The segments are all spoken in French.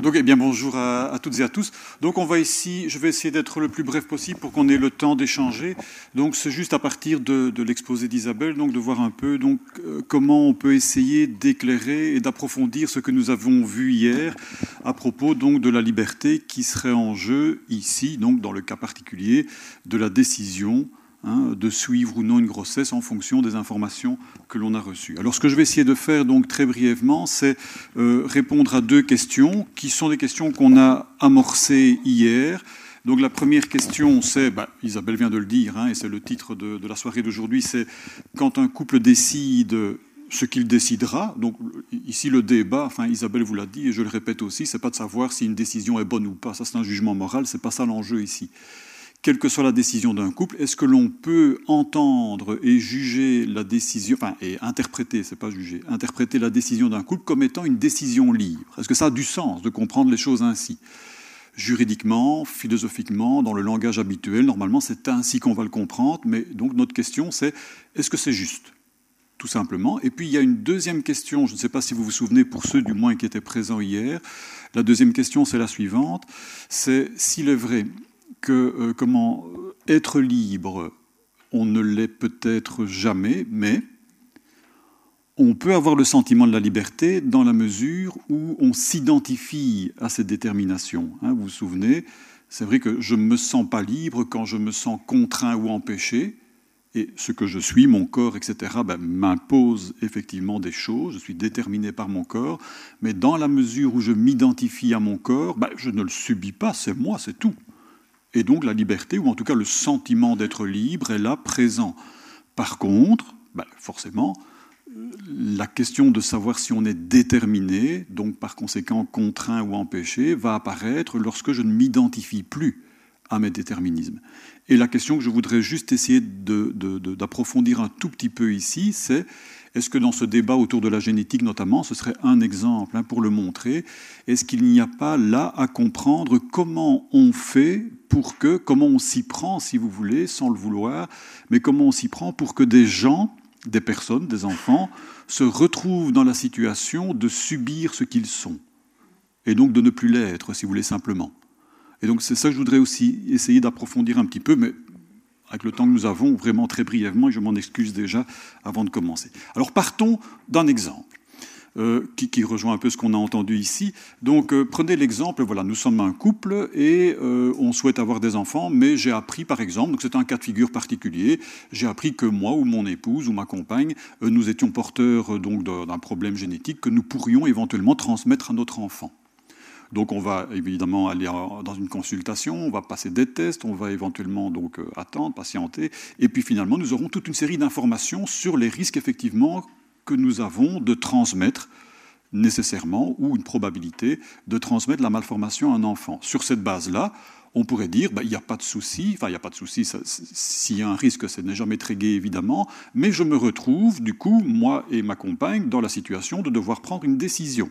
Donc, eh bien, bonjour à, toutes et à tous. Donc, on va ici, je vais essayer d'être le plus bref possible pour qu'on ait le temps d'échanger. Donc, c'est juste à partir de, l'exposé d'Isabelle, donc de voir un peu euh, comment on peut essayer d'éclairer et d'approfondir ce que nous avons vu hier à propos de la liberté qui serait en jeu ici, donc dans le cas particulier de la décision hein, de suivre ou non une grossesse en fonction des informations que l'on a reçues. Alors ce que je vais essayer de faire donc très brièvement, c'est euh, répondre à deux questions qui sont des questions qu'on a amorcées hier. Donc la première question, c'est, bah, Isabelle vient de le dire, hein, et c'est le titre de, de la soirée d'aujourd'hui, c'est quand un couple décide ce qu'il décidera. Donc ici le débat, enfin Isabelle vous l'a dit et je le répète aussi, c'est pas de savoir si une décision est bonne ou pas. Ça c'est un jugement moral, c'est pas ça l'enjeu ici quelle que soit la décision d'un couple, est-ce que l'on peut entendre et juger la décision, enfin, et interpréter, c'est pas juger, interpréter la décision d'un couple comme étant une décision libre? Est-ce que ça a du sens de comprendre les choses ainsi? Juridiquement, philosophiquement, dans le langage habituel, normalement, c'est ainsi qu'on va le comprendre, mais donc notre question, c'est est-ce que c'est juste? Tout simplement. Et puis il y a une deuxième question, je ne sais pas si vous vous souvenez pour ceux du moins qui étaient présents hier. La deuxième question, c'est la suivante. C'est s'il est vrai que euh, comment être libre, on ne l'est peut-être jamais, mais on peut avoir le sentiment de la liberté dans la mesure où on s'identifie à cette détermination. Hein, vous vous souvenez, c'est vrai que je ne me sens pas libre quand je me sens contraint ou empêché, et ce que je suis, mon corps, etc., ben, m'impose effectivement des choses, je suis déterminé par mon corps, mais dans la mesure où je m'identifie à mon corps, ben, je ne le subis pas, c'est moi, c'est tout. Et donc la liberté, ou en tout cas le sentiment d'être libre, est là présent. Par contre, ben, forcément, la question de savoir si on est déterminé, donc par conséquent contraint ou empêché, va apparaître lorsque je ne m'identifie plus à mes déterminismes. Et la question que je voudrais juste essayer d'approfondir un tout petit peu ici, c'est est-ce que dans ce débat autour de la génétique notamment, ce serait un exemple hein, pour le montrer, est-ce qu'il n'y a pas là à comprendre comment on fait pour que, comment on s'y prend si vous voulez, sans le vouloir, mais comment on s'y prend pour que des gens, des personnes, des enfants, se retrouvent dans la situation de subir ce qu'ils sont, et donc de ne plus l'être, si vous voulez, simplement? Et donc c'est ça que je voudrais aussi essayer d'approfondir un petit peu, mais avec le temps que nous avons, vraiment très brièvement, et je m'en excuse déjà avant de commencer. Alors partons d'un exemple. Euh, qui, rejoint un peu ce qu'on a entendu ici. Donc, euh, prenez l'exemple, voilà, nous sommes un couple et euh, on souhaite avoir des enfants, mais j'ai appris, par exemple, donc c'est un cas de figure particulier, j'ai appris que moi ou mon épouse ou ma compagne, nous étions porteurs donc d'un problème génétique que nous pourrions éventuellement transmettre à notre enfant. Donc on va évidemment aller dans une consultation, on va passer des tests, on va éventuellement donc attendre, patienter, et puis finalement nous aurons toute une série d'informations sur les risques effectivement que nous avons de transmettre nécessairement ou une probabilité de transmettre la malformation à un enfant. Sur cette base-là, on pourrait dire, ben, il n'y a pas de souci, enfin il n'y a pas de souci, s'il y a un risque, ce n'est jamais très gai évidemment, mais je me retrouve, du coup, moi et ma compagne, dans la situation de devoir prendre une décision.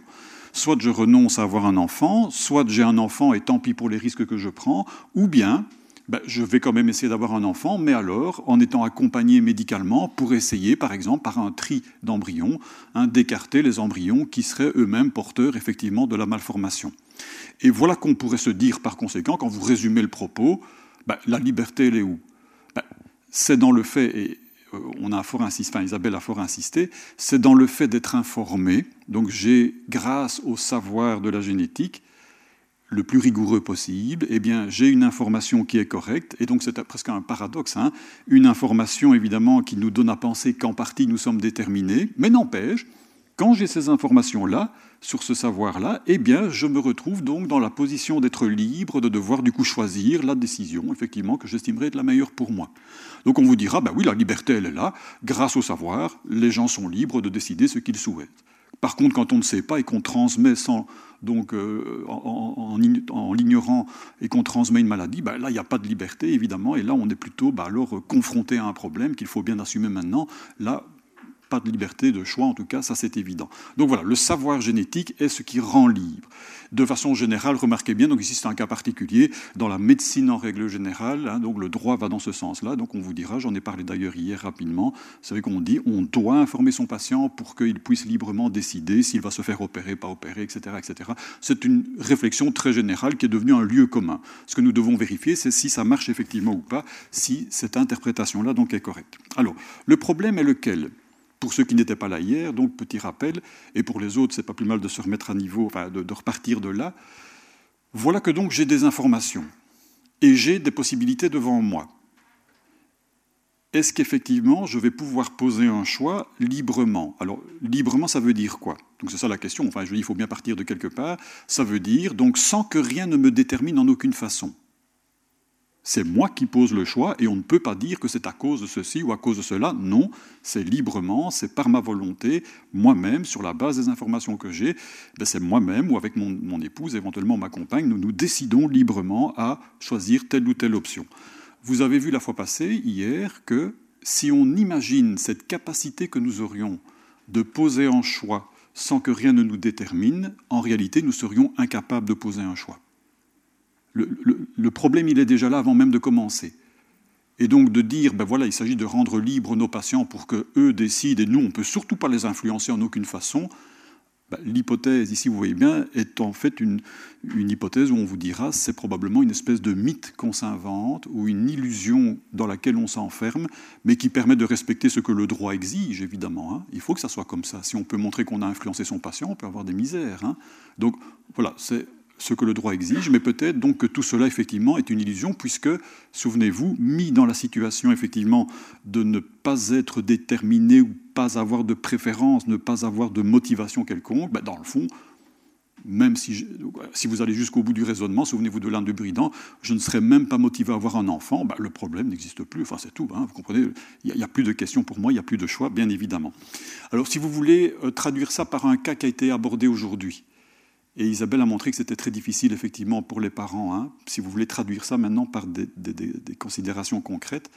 Soit je renonce à avoir un enfant, soit j'ai un enfant et tant pis pour les risques que je prends, ou bien ben, je vais quand même essayer d'avoir un enfant, mais alors en étant accompagné médicalement pour essayer, par exemple, par un tri d'embryons, hein, d'écarter les embryons qui seraient eux-mêmes porteurs effectivement de la malformation. Et voilà qu'on pourrait se dire par conséquent, quand vous résumez le propos, ben, la liberté, elle est où? Ben, C'est dans le fait, et on a fort insisté, Isabelle a fort insisté, c'est dans le fait d'être informé. Donc j'ai, grâce au savoir de la génétique, le plus rigoureux possible, eh bien, j'ai une information qui est correcte, et donc c'est presque un paradoxe, hein. Une information évidemment qui nous donne à penser qu'en partie nous sommes déterminés, mais n'empêche, quand j'ai ces informations-là, sur ce savoir-là, eh bien, je me retrouve donc dans la position d'être libre, de devoir du coup choisir la décision, effectivement, que j'estimerais être la meilleure pour moi. Donc on vous dira, ben oui, la liberté, elle est là, grâce au savoir, les gens sont libres de décider ce qu'ils souhaitent. Par contre, quand on ne sait pas et qu'on transmet sans, donc, euh, en, l'ignorant et qu'on transmet une maladie, bah, là, il n'y a pas de liberté, évidemment, et là, on est plutôt bah, alors confronté à un problème qu'il faut bien assumer maintenant. Là, pas de liberté de choix, en tout cas, ça c'est évident. Donc voilà, le savoir génétique est ce qui rend libre. De façon générale, remarquez bien, donc ici c'est un cas particulier, dans la médecine en règle générale, hein, donc le droit va dans ce sens-là, donc on vous dira, j'en ai parlé d'ailleurs hier rapidement, c'est vrai qu'on dit on doit informer son patient pour qu'il puisse librement décider s'il va se faire opérer, pas opérer, etc. etc. C'est une réflexion très générale qui est devenue un lieu commun. Ce que nous devons vérifier, c'est si ça marche effectivement ou pas, si cette interprétation-là donc est correcte. Alors, le problème est lequel? Pour ceux qui n'étaient pas là hier, donc petit rappel, et pour les autres, c'est pas plus mal de se remettre à niveau, enfin de, repartir de là. Voilà que donc j'ai des informations et j'ai des possibilités devant moi. Est-ce qu'effectivement je vais pouvoir poser un choix librement? Alors librement, ça veut dire quoi? Donc c'est ça la question. Enfin, je dis, il faut bien partir de quelque part. Ça veut dire donc sans que rien ne me détermine en aucune façon. C'est moi qui pose le choix et on ne peut pas dire que c'est à cause de ceci ou à cause de cela. Non, c'est librement, c'est par ma volonté, moi-même, sur la base des informations que j'ai. Ben c'est moi-même ou avec mon, épouse, éventuellement ma compagne, nous nous décidons librement à choisir telle ou telle option. Vous avez vu la fois passée, hier, que si on imagine cette capacité que nous aurions de poser un choix sans que rien ne nous détermine, en réalité, nous serions incapables de poser un choix. Le, problème, il est déjà là avant même de commencer. Et donc de dire, ben voilà, il s'agit de rendre libres nos patients pour qu'eux décident, et nous, on ne peut surtout pas les influencer en aucune façon, ben, l'hypothèse, ici vous voyez bien, est en fait une, une hypothèse où on vous dira, c'est probablement une espèce de mythe qu'on s'invente, ou une illusion dans laquelle on s'enferme, mais qui permet de respecter ce que le droit exige, évidemment. Hein. Il faut que ça soit comme ça. Si on peut montrer qu'on a influencé son patient, on peut avoir des misères. Hein. Donc voilà, c'est ce que le droit exige, mais peut-être donc que tout cela effectivement est une illusion, puisque, souvenez-vous, mis dans la situation effectivement de ne pas être déterminé ou pas avoir de préférence, ne pas avoir de motivation quelconque, ben dans le fond, même si, si vous allez jusqu'au bout du raisonnement, souvenez-vous de l'un de Buridan, je ne serais même pas motivé à avoir un enfant, ben le problème n'existe plus, enfin c'est tout, hein, vous comprenez, il n'y a, plus de questions pour moi, il n'y a plus de choix, bien évidemment. Alors si vous voulez euh, traduire ça par un cas qui a été abordé aujourd'hui, et Isabelle a montré que c'était très difficile, effectivement, pour les parents, hein, si vous voulez traduire ça maintenant par des, considérations concrètes.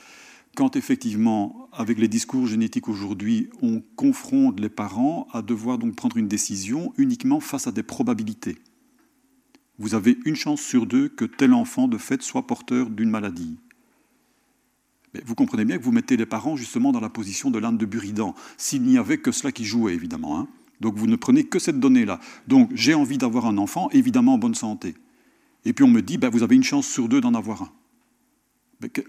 Quand, effectivement, avec les discours génétiques aujourd'hui, on confronte les parents à devoir donc prendre une décision uniquement face à des probabilités. Vous avez une chance sur deux que tel enfant, de fait, soit porteur d'une maladie. Vous comprenez bien que vous mettez les parents justement dans la position de l'âne de Buridan, s'il n'y avait que cela qui jouait, évidemment. Hein. Donc vous ne prenez que cette donnée-là. Donc j'ai envie d'avoir un enfant, évidemment en bonne santé. Et puis on me dit, ben, vous avez une chance sur deux d'en avoir un.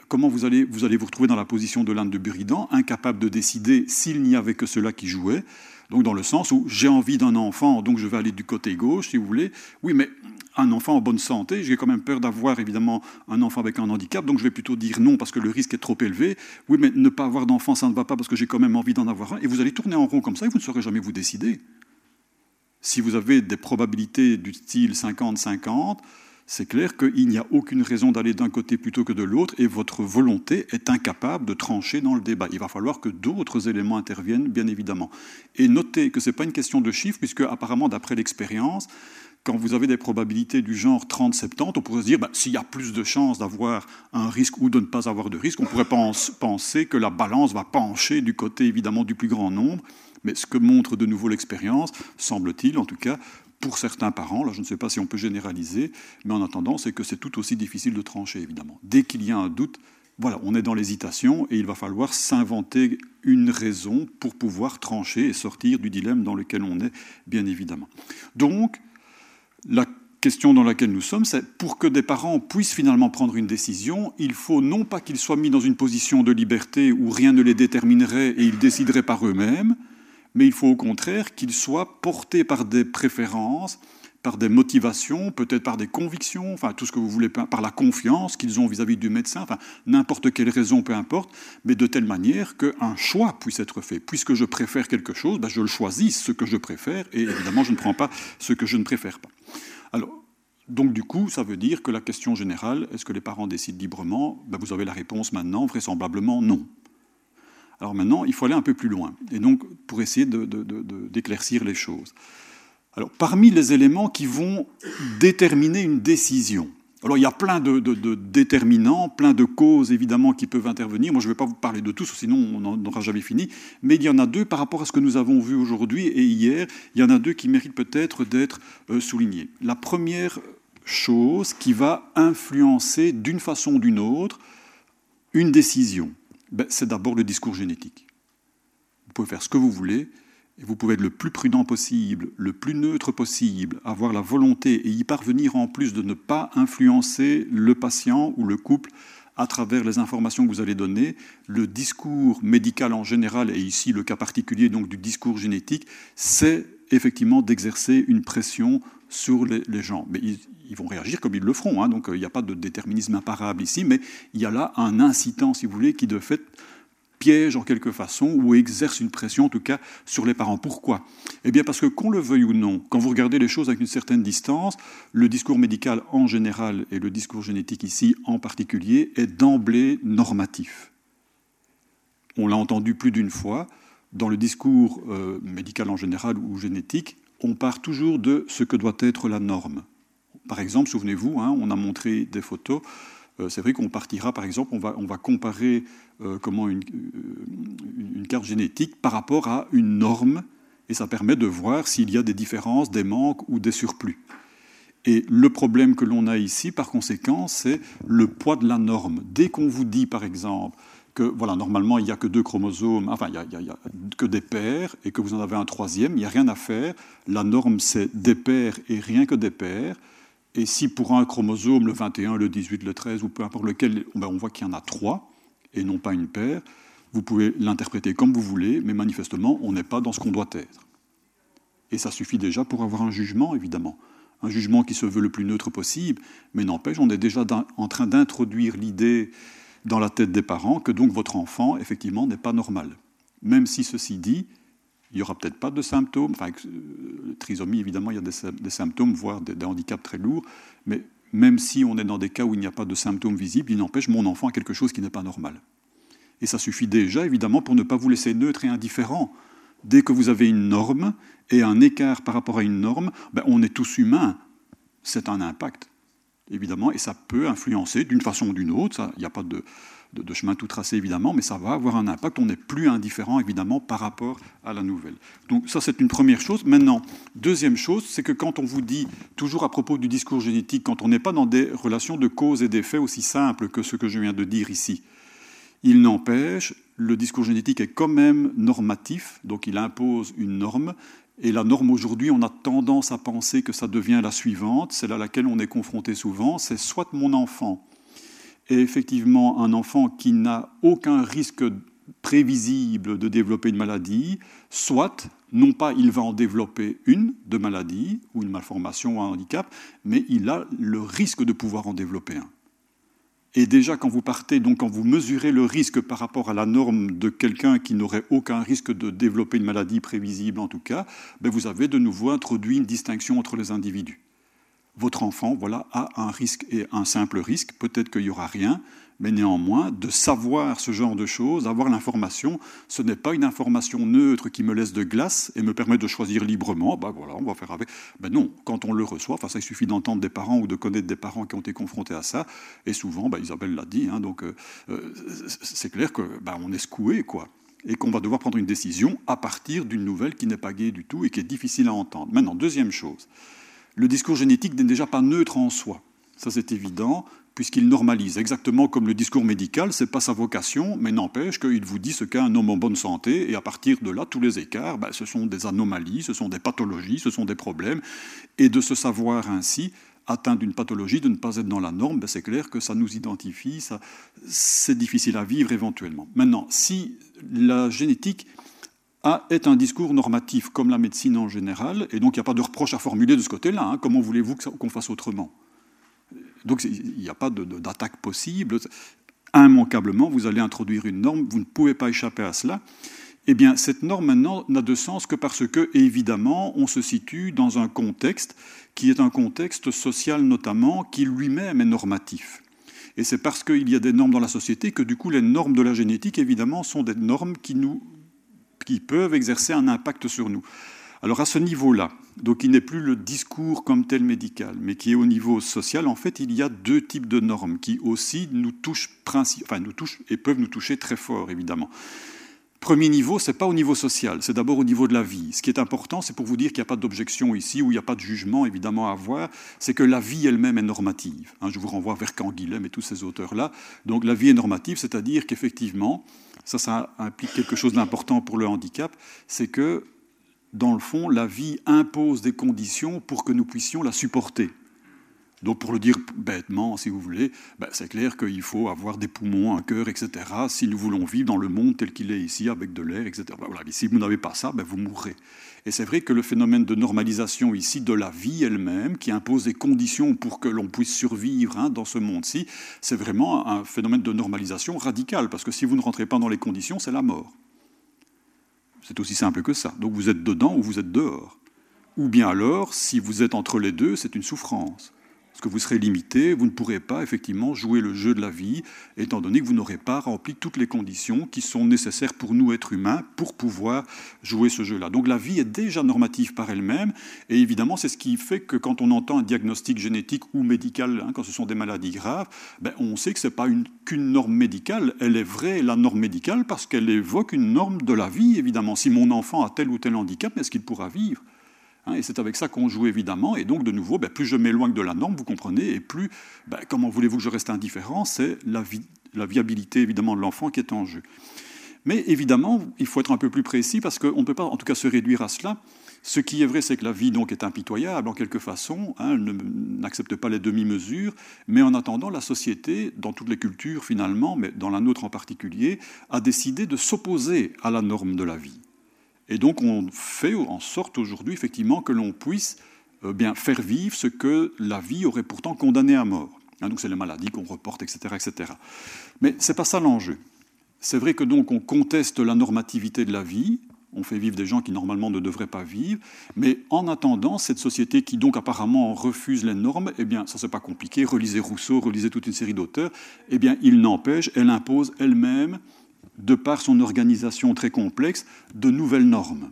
comment vous allez, vous allez retrouver dans la position de l'âne de Buridan, incapable de décider s'il n'y avait que cela qui jouait Donc dans le sens où j'ai envie d'un enfant, donc je vais aller du côté gauche, si vous voulez. Oui, mais un enfant en bonne santé, j'ai quand même peur d'avoir évidemment un enfant avec un handicap, donc je vais plutôt dire non parce que le risque est trop élevé. Oui, mais ne pas avoir d'enfant, ça ne va pas parce que j'ai quand même envie d'en avoir un. Et vous allez tourner en rond comme ça et vous ne saurez jamais vous décider. Si vous avez des probabilités du style 50-50, c'est clair qu'il n'y a aucune raison d'aller d'un côté plutôt que de l'autre et votre volonté est incapable de trancher dans le débat. Il va falloir que d'autres éléments interviennent, bien évidemment. Et notez que ce n'est pas une question de chiffres, puisque apparemment, d'après l'expérience, quand vous avez des probabilités du genre 30-70, on pourrait se dire, bah, s'il y a plus de chances d'avoir un risque ou de ne pas avoir de risque, on pourrait penser que la balance va pencher du côté évidemment du plus grand nombre. Mais ce que montre de nouveau l'expérience, semble-t-il en tout cas, pour certains parents, là je ne sais pas si on peut généraliser, mais en attendant, c'est que c'est tout aussi difficile de trancher, évidemment. Dès qu'il y a un doute, voilà, on est dans l'hésitation et il va falloir s'inventer une raison pour pouvoir trancher et sortir du dilemme dans lequel on est, bien évidemment. Donc, la question dans laquelle nous sommes, c'est pour que des parents puissent finalement prendre une décision, il faut non pas qu'ils soient mis dans une position de liberté où rien ne les déterminerait et ils décideraient par eux-mêmes, mais il faut au contraire qu'ils soient portés par des préférences, par des motivations, peut-être par des convictions, enfin tout ce que vous voulez, par la confiance qu'ils ont vis-à-vis du médecin, enfin n'importe quelle raison, peu importe, mais de telle manière qu'un choix puisse être fait. Puisque je préfère quelque chose, ben je le choisis, ce que je préfère, et évidemment je ne prends pas ce que je ne préfère pas. Alors, donc du coup, ça veut dire que la question générale, est-ce que les parents décident librement? Ben, Vous avez la réponse maintenant, vraisemblablement non. Alors maintenant, il faut aller un peu plus loin, et donc pour essayer d'éclaircir les choses. Alors, parmi les éléments qui vont déterminer une décision, Alors il y a plein de, déterminants, plein de causes évidemment qui peuvent intervenir. Moi je ne vais pas vous parler de tous, sinon on n'aura jamais fini. Mais il y en a deux par rapport à ce que nous avons vu aujourd'hui et hier. Il y en a deux qui méritent peut-être d'être euh, soulignés. La première chose qui va influencer d'une façon ou d'une autre une décision, ben, c'est d'abord le discours génétique. Vous pouvez faire ce que vous voulez, et vous pouvez être le plus prudent possible, le plus neutre possible, avoir la volonté et y parvenir en plus de ne pas influencer le patient ou le couple à travers les informations que vous allez donner. Le discours médical en général, et ici le cas particulier donc du discours génétique, c'est effectivement d'exercer une pression sur les, gens. Mais ils, vont réagir comme ils le feront, hein, donc euh, il n'y a pas de déterminisme imparable ici, mais il y a là un incitant, si vous voulez, qui de fait piège en quelque façon ou exerce une pression en tout cas sur les parents. Pourquoi? Eh bien parce que qu'on le veuille ou non, quand vous regardez les choses avec une certaine distance, le discours médical en général et le discours génétique ici en particulier est d'emblée normatif. On l'a entendu plus d'une fois, dans le discours euh, médical en général ou génétique, on part toujours de ce que doit être la norme. Par exemple, souvenez-vous, hein, on a montré des photos euh, c'est vrai qu'on partira, par exemple, on va, on va comparer euh, comment une, euh, une, carte génétique par rapport à une norme, et ça permet de voir s'il y a des différences, des manques ou des surplus. Et le problème que l'on a ici, par conséquent, c'est le poids de la norme. Dès qu'on vous dit, par exemple, que voilà, normalement, il n'y a que deux chromosomes, il a, des paires, et que vous en avez un troisième, il n'y a rien à faire. La norme, c'est des paires et rien que des paires. Et si pour un chromosome, le 21, le 18, le 13, ou peu importe lequel, ben, on voit qu'il y en a trois, et non pas une paire, vous pouvez l'interpréter comme vous voulez, mais manifestement, on n'est pas dans ce qu'on doit être. Et ça suffit déjà pour avoir un jugement, évidemment. Un jugement qui se veut le plus neutre possible, mais n'empêche, on est déjà en train d'introduire l'idée dans la tête des parents que donc votre enfant, effectivement, n'est pas normal. Même si ceci dit, il n'y aura peut-être pas de symptômes. Enfin, euh, trisomie, évidemment, il y a des, symptômes, voire des, handicaps très lourds. Mais même si on est dans des cas où il n'y a pas de symptômes visibles, il n'empêche, mon enfant a quelque chose qui n'est pas normal. Et ça suffit déjà, évidemment, pour ne pas vous laisser neutre et indifférent. Dès que vous avez une norme et un écart par rapport à une norme, ben, on est tous humains. C'est un impact, évidemment, et ça peut influencer d'une façon ou d'une autre. Il n'y a pas de, chemin tout tracé évidemment, mais ça va avoir un impact. On n'est plus indifférent évidemment par rapport à la nouvelle. Donc ça c'est une première chose. Maintenant, deuxième chose, c'est que quand on vous dit, toujours à propos du discours génétique, quand on n'est pas dans des relations de cause et d'effet aussi simples que ce que je viens de dire ici, il n'empêche, le discours génétique est quand même normatif, donc il impose une norme, et la norme aujourd'hui, on a tendance à penser que ça devient la suivante, celle à laquelle on est confronté souvent, c'est soit mon enfant est effectivement un enfant qui n'a aucun risque prévisible de développer une maladie, soit, non pas il va en développer une de maladie ou une malformation ou un handicap, mais il a le risque de pouvoir en développer un. Et déjà, quand vous partez, donc quand vous mesurez le risque par rapport à la norme de quelqu'un qui n'aurait aucun risque de développer une maladie prévisible en tout cas, ben vous avez de nouveau introduit une distinction entre les individus votre enfant voilà, a un risque et un simple risque. Peut-être qu'il n'y aura rien, mais néanmoins, de savoir ce genre de choses, avoir l'information, ce n'est pas une information neutre qui me laisse de glace et me permet de choisir librement. Ben voilà, on va faire avec. Ben non, quand on le reçoit, enfin ça il suffit d'entendre des parents ou de connaître des parents qui ont été confrontés à ça, et souvent, ben, Isabelle l'a dit, hein, donc euh, euh, c'est clair que ben, on est secoué, quoi et qu'on va devoir prendre une décision à partir d'une nouvelle qui n'est pas gaie du tout et qui est difficile à entendre. Maintenant, deuxième chose, le discours génétique n'est déjà pas neutre en soi. Ça, c'est évident, puisqu'il normalise. Exactement comme le discours médical, ce n'est pas sa vocation, mais n'empêche qu'il vous dit ce qu'est un homme en bonne santé, et à partir de là, tous les écarts, ben, ce sont des anomalies, ce sont des pathologies, ce sont des problèmes, et de se savoir ainsi atteint d'une pathologie, de ne pas être dans la norme, ben, c'est clair que ça nous identifie, ça, c'est difficile à vivre éventuellement. Maintenant, si la génétique est un discours normatif, comme la médecine en général, et donc il n'y a pas de reproche à formuler de ce côté-là. Hein. Comment voulez-vous qu'on fasse autrement? Donc il n'y a pas d'attaque possible. Immanquablement, vous allez introduire une norme, vous ne pouvez pas échapper à cela. Eh bien, cette norme maintenant n'a de sens que parce que, évidemment, on se situe dans un contexte qui est un contexte social notamment, qui lui-même est normatif. Et c'est parce qu'il y a des normes dans la société que, du coup, les normes de la génétique, évidemment, sont des normes qui nous qui peuvent exercer un impact sur nous. Alors à ce niveau-là, donc il n'est plus le discours comme tel médical, mais qui est au niveau social, en fait, il y a deux types de normes qui aussi nous touchent, enfin, nous touchent et peuvent nous toucher très fort, évidemment. Premier niveau, ce n'est pas au niveau social, c'est d'abord au niveau de la vie. Ce qui est important, c'est pour vous dire qu'il n'y a pas d'objection ici, où il n'y a pas de jugement évidemment à avoir, c'est que la vie elle-même est normative. Hein, je vous renvoie vers Canguilhem et tous ces auteurs-là. Donc la vie est normative, c'est-à-dire qu'effectivement, ça, ça implique quelque chose d'important pour le handicap, c'est que dans le fond, la vie impose des conditions pour que nous puissions la supporter. Donc pour le dire bêtement, si vous voulez, ben, c'est clair qu'il faut avoir des poumons, un cœur, etc. Si nous voulons vivre dans le monde tel qu'il est ici, avec de l'air, etc. Ben, voilà. si vous n'avez pas ça, ben, vous mourrez. Et c'est vrai que le phénomène de normalisation ici de la vie elle-même, qui impose des conditions pour que l'on puisse survivre hein, dans ce monde-ci, c'est vraiment un phénomène de normalisation radical, parce que si vous ne rentrez pas dans les conditions, c'est la mort. C'est aussi simple que ça. Donc vous êtes dedans ou vous êtes dehors. Ou bien alors, si vous êtes entre les deux, c'est une souffrance parce que vous serez limité, vous ne pourrez pas effectivement jouer le jeu de la vie, étant donné que vous n'aurez pas rempli toutes les conditions qui sont nécessaires pour nous, êtres humains, pour pouvoir jouer ce jeu-là. Donc la vie est déjà normative par elle-même, et évidemment c'est ce qui fait que quand on entend un diagnostic génétique ou médical, hein, quand ce sont des maladies graves, ben, on sait que ce n'est pas qu'une norme médicale, elle est vraie, la norme médicale, parce qu'elle évoque une norme de la vie, évidemment. Si mon enfant a tel ou tel handicap, est-ce qu'il pourra vivre? Et c'est avec ça qu'on joue évidemment. Et donc, de nouveau, ben, plus je m'éloigne de la norme, vous comprenez, et plus, ben, comment voulez-vous que je reste indifférent C'est la, viabilité évidemment de l'enfant qui est en jeu. Mais évidemment, il faut être un peu plus précis parce qu'on ne peut pas, en tout cas, se réduire à cela. Ce qui est vrai, c'est que la vie donc est impitoyable en quelque façon, hein, elle n'accepte pas les demi-mesures, mais en attendant, la société, dans toutes les cultures finalement, mais dans la nôtre en particulier, a décidé de s'opposer à la norme de la vie. Et donc on fait en sorte aujourd'hui effectivement que l'on puisse euh, bien faire vivre ce que la vie aurait pourtant condamné à mort. Hein, donc c'est les maladies qu'on reporte, etc., etc. Mais c'est pas ça l'enjeu. C'est vrai que donc on conteste la normativité de la vie, on fait vivre des gens qui normalement ne devraient pas vivre, mais en attendant, cette société qui donc apparemment refuse les normes, eh bien, ça c'est pas compliqué, relisez Rousseau, relisez toute une série d'auteurs, eh bien, il n'empêche, elle impose elle-même de par son organisation très complexe, de nouvelles normes,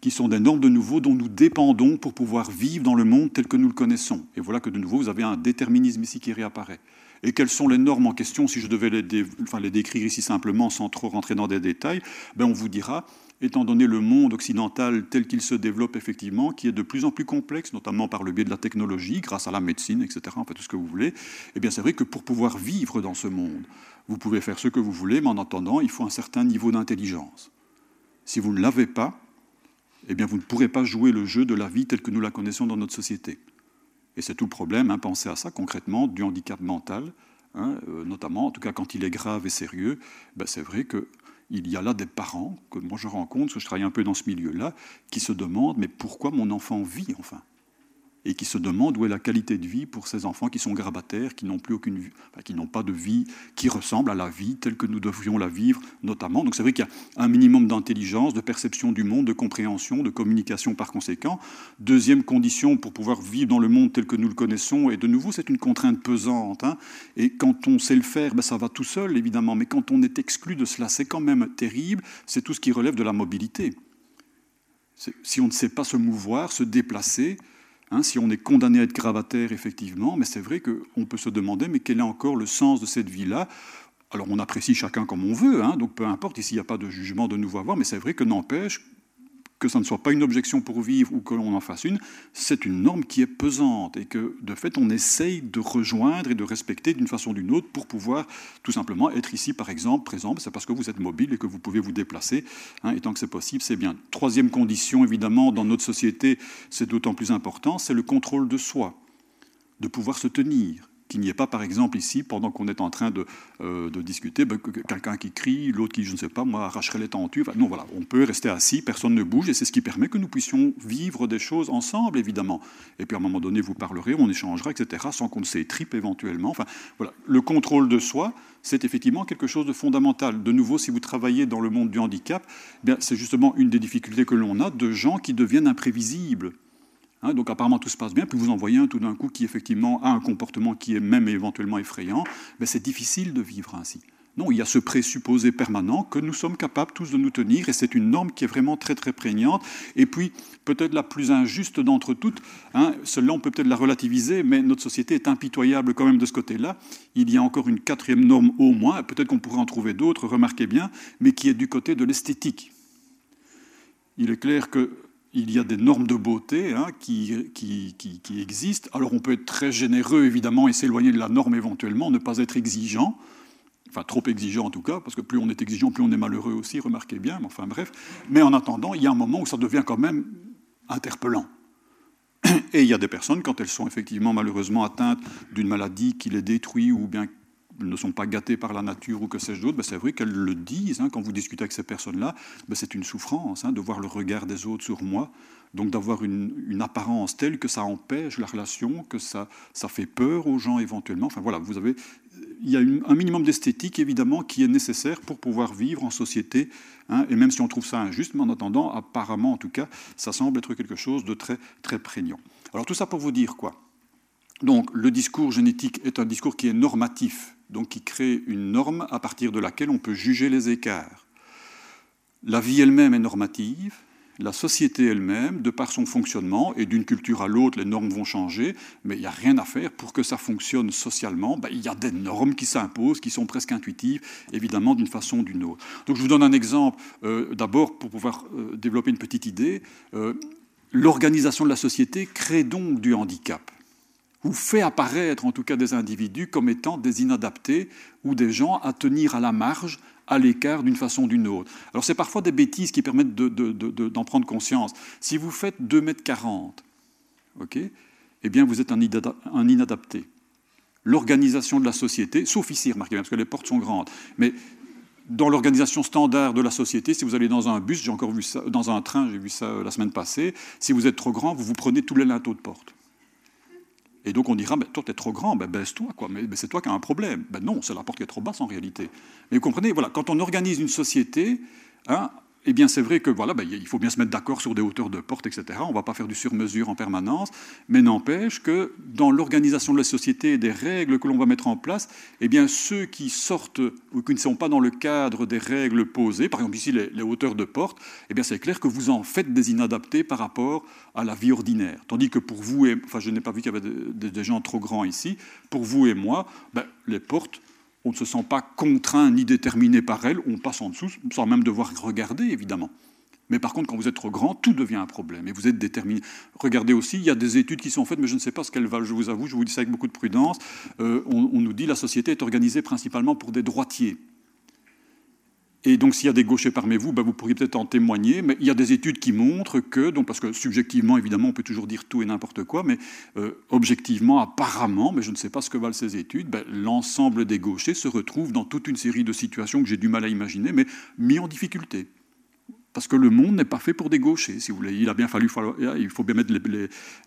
qui sont des normes de nouveau dont nous dépendons pour pouvoir vivre dans le monde tel que nous le connaissons. Et voilà que de nouveau, vous avez un déterminisme ici qui réapparaît. Et quelles sont les normes en question Si je devais les, décrire ici simplement, sans trop rentrer dans des détails, ben on vous dira, étant donné le monde occidental tel qu'il se développe effectivement, qui est de plus en plus complexe, notamment par le biais de la technologie, grâce à la médecine, etc., en fait, tout ce que vous voulez, eh bien c'est vrai que pour pouvoir vivre dans ce monde, vous pouvez faire ce que vous voulez, mais en attendant, il faut un certain niveau d'intelligence. Si vous ne l'avez pas, eh bien, vous ne pourrez pas jouer le jeu de la vie tel que nous la connaissons dans notre société. Et c'est tout le problème, hein, pensez à ça concrètement, du handicap mental, hein, euh, notamment, en tout cas quand il est grave et sérieux, ben, c'est vrai qu'il y a là des parents, que moi je rencontre, parce que je travaille un peu dans ce milieu-là, qui se demandent, mais pourquoi mon enfant vit enfin? Et qui se demandent où est la qualité de vie pour ces enfants qui sont grabataires, qui n'ont plus aucune, qui n'ont pas de vie qui ressemble à la vie telle que nous devrions la vivre, notamment. Donc c'est vrai qu'il y a un minimum d'intelligence, de perception du monde, de compréhension, de communication par conséquent. Deuxième condition pour pouvoir vivre dans le monde tel que nous le connaissons, et de nouveau c'est une contrainte pesante. Hein. et quand on sait le faire, ben, ça va tout seul évidemment, mais quand on est exclu de cela, c'est quand même terrible. C'est tout ce qui relève de la mobilité. Si on ne sait pas se mouvoir, se déplacer, Hein, si on est condamné à être gravataire, effectivement, mais c'est vrai qu'on peut se demander, mais quel est encore le sens de cette vie-là? Alors on apprécie chacun comme on veut, hein, donc peu importe, ici il n'y a pas de jugement de nouveau avoir, mais c'est vrai que n'empêche que ça ne soit pas une objection pour vivre ou que l'on en fasse une, c'est une norme qui est pesante et que de fait on essaye de rejoindre et de respecter d'une façon ou d'une autre pour pouvoir tout simplement être ici par exemple présent, c'est parce que vous êtes mobile et que vous pouvez vous déplacer, hein, et tant que c'est possible, c'est bien. Troisième condition évidemment dans notre société, c'est d'autant plus important, c'est le contrôle de soi, de pouvoir se tenir qu'il n'y ait pas, par exemple, ici, pendant qu'on est en train de, euh, discuter, ben, quelqu'un qui crie, l'autre qui, je ne sais pas, moi, arracherait les tentures. non, voilà, on peut rester assis, personne ne bouge, et c'est ce qui permet que nous puissions vivre des choses ensemble, évidemment. Et puis, à un moment donné, vous parlerez, on échangera, etc., sans qu'on s'étripe éventuellement. Enfin, voilà, le contrôle de soi, c'est effectivement quelque chose de fondamental. De nouveau, si vous travaillez dans le monde du handicap, eh c'est justement une des difficultés que l'on a de gens qui deviennent imprévisibles. Hein, donc apparemment tout se passe bien, puis vous en voyez un tout d'un coup qui effectivement a un comportement qui est même éventuellement effrayant, mais c'est difficile de vivre ainsi. Non, il y a ce présupposé permanent que nous sommes capables tous de nous tenir, et c'est une norme qui est vraiment très très prégnante. Et puis, peut-être la plus injuste d'entre toutes, hein, celle-là on peut peut-être la relativiser, mais notre société est impitoyable quand même de ce côté-là. Il y a encore une quatrième norme au moins, peut-être qu'on pourrait en trouver d'autres, remarquez bien, mais qui est du côté de l'esthétique. Il est clair qu'il y a des normes de beauté hein, qui, existent. Alors on peut être très généreux évidemment et s'éloigner de la norme éventuellement, ne pas être exigeant enfin trop exigeant en tout cas, parce que plus on est exigeant, plus on est malheureux aussi, remarquez bien, mais enfin bref. Mais en attendant, il y a un moment où ça devient quand même interpellant. Et il y a des personnes, quand elles sont effectivement malheureusement atteintes d'une maladie qui les détruit ou bien ne sont pas gâtées par la nature ou que sais-je d'autre, ben c'est vrai qu'elles le disent. Hein, quand vous discutez avec ces personnes-là, ben c'est une souffrance hein, de voir le regard des autres sur moi, donc d'avoir une, apparence telle que ça empêche la relation, que ça, fait peur aux gens éventuellement. Enfin voilà, vous avez, il y a un minimum d'esthétique évidemment qui est nécessaire pour pouvoir vivre en société. Hein, et même si on trouve ça injuste, mais en attendant, apparemment en tout cas, ça semble être quelque chose de très très prégnant. Alors tout ça pour vous dire quoi? Donc le discours génétique est un discours qui est normatif, donc qui crée une norme à partir de laquelle on peut juger les écarts. La vie elle-même est normative, la société elle-même, de par son fonctionnement, et d'une culture à l'autre, les normes vont changer, mais il n'y a rien à faire pour que ça fonctionne socialement. Ben, il y a des normes qui s'imposent, qui sont presque intuitives, évidemment, d'une façon ou d'une autre. Donc je vous donne un exemple, euh, d'abord pour pouvoir euh, développer une petite idée. Euh, l'organisation de la société crée donc du handicap ou fait apparaître en tout cas des individus comme étant des inadaptés ou des gens à tenir à la marge à l'écart d'une façon ou d'une autre. Alors c'est parfois des bêtises qui permettent d'en prendre conscience. Si vous faites 2 mètres 40, ok, eh bien vous êtes un, inadapté. L'organisation de la société, sauf ici, remarquez bien, parce que les portes sont grandes, mais dans l'organisation standard de la société, si vous allez dans un bus, j'ai encore vu ça, dans un train, j'ai vu ça euh, la semaine passée, si vous êtes trop grand, vous vous prenez tous les linteaux de porte. Et donc on dira, mais toi, tu es trop grand, ben, baisse-toi, quoi. Mais, c'est toi qui as un problème. Ben non, c'est la porte qui est trop basse en réalité. Mais vous comprenez, voilà, quand on organise une société, hein, eh bien, c'est vrai que voilà, ben, il faut bien se mettre d'accord sur des hauteurs de porte, etc. On ne va pas faire du sur-mesure en permanence, mais n'empêche que dans l'organisation de la société et des règles que l'on va mettre en place, eh bien, ceux qui sortent ou qui ne sont pas dans le cadre des règles posées, par exemple ici les, hauteurs de porte, eh bien, c'est clair que vous en faites des inadaptés par rapport à la vie ordinaire. Tandis que pour vous, et, enfin, je n'ai pas vu qu'il y avait des, gens trop grands ici, pour vous et moi, ben, les portes on ne se sent pas contraint ni déterminé par elle, on passe en dessous sans même devoir regarder, évidemment. Mais par contre, quand vous êtes trop grand, tout devient un problème et vous êtes déterminé. Regardez aussi, il y a des études qui sont faites, mais je ne sais pas ce qu'elles valent, je vous avoue, je vous dis ça avec beaucoup de prudence. Euh, on, on, nous dit la société est organisée principalement pour des droitiers. Et donc, s'il y a des gauchers parmi vous, ben, vous pourriez peut-être en témoigner, mais il y a des études qui montrent que, donc, parce que subjectivement, évidemment, on peut toujours dire tout et n'importe quoi, mais euh, objectivement, apparemment, mais je ne sais pas ce que valent ces études, ben, l'ensemble des gauchers se retrouve dans toute une série de situations que j'ai du mal à imaginer, mais mis en difficulté. Parce que le monde n'est pas fait pour des gauchers, si vous voulez. Il a bien fallu, il faut bien mettre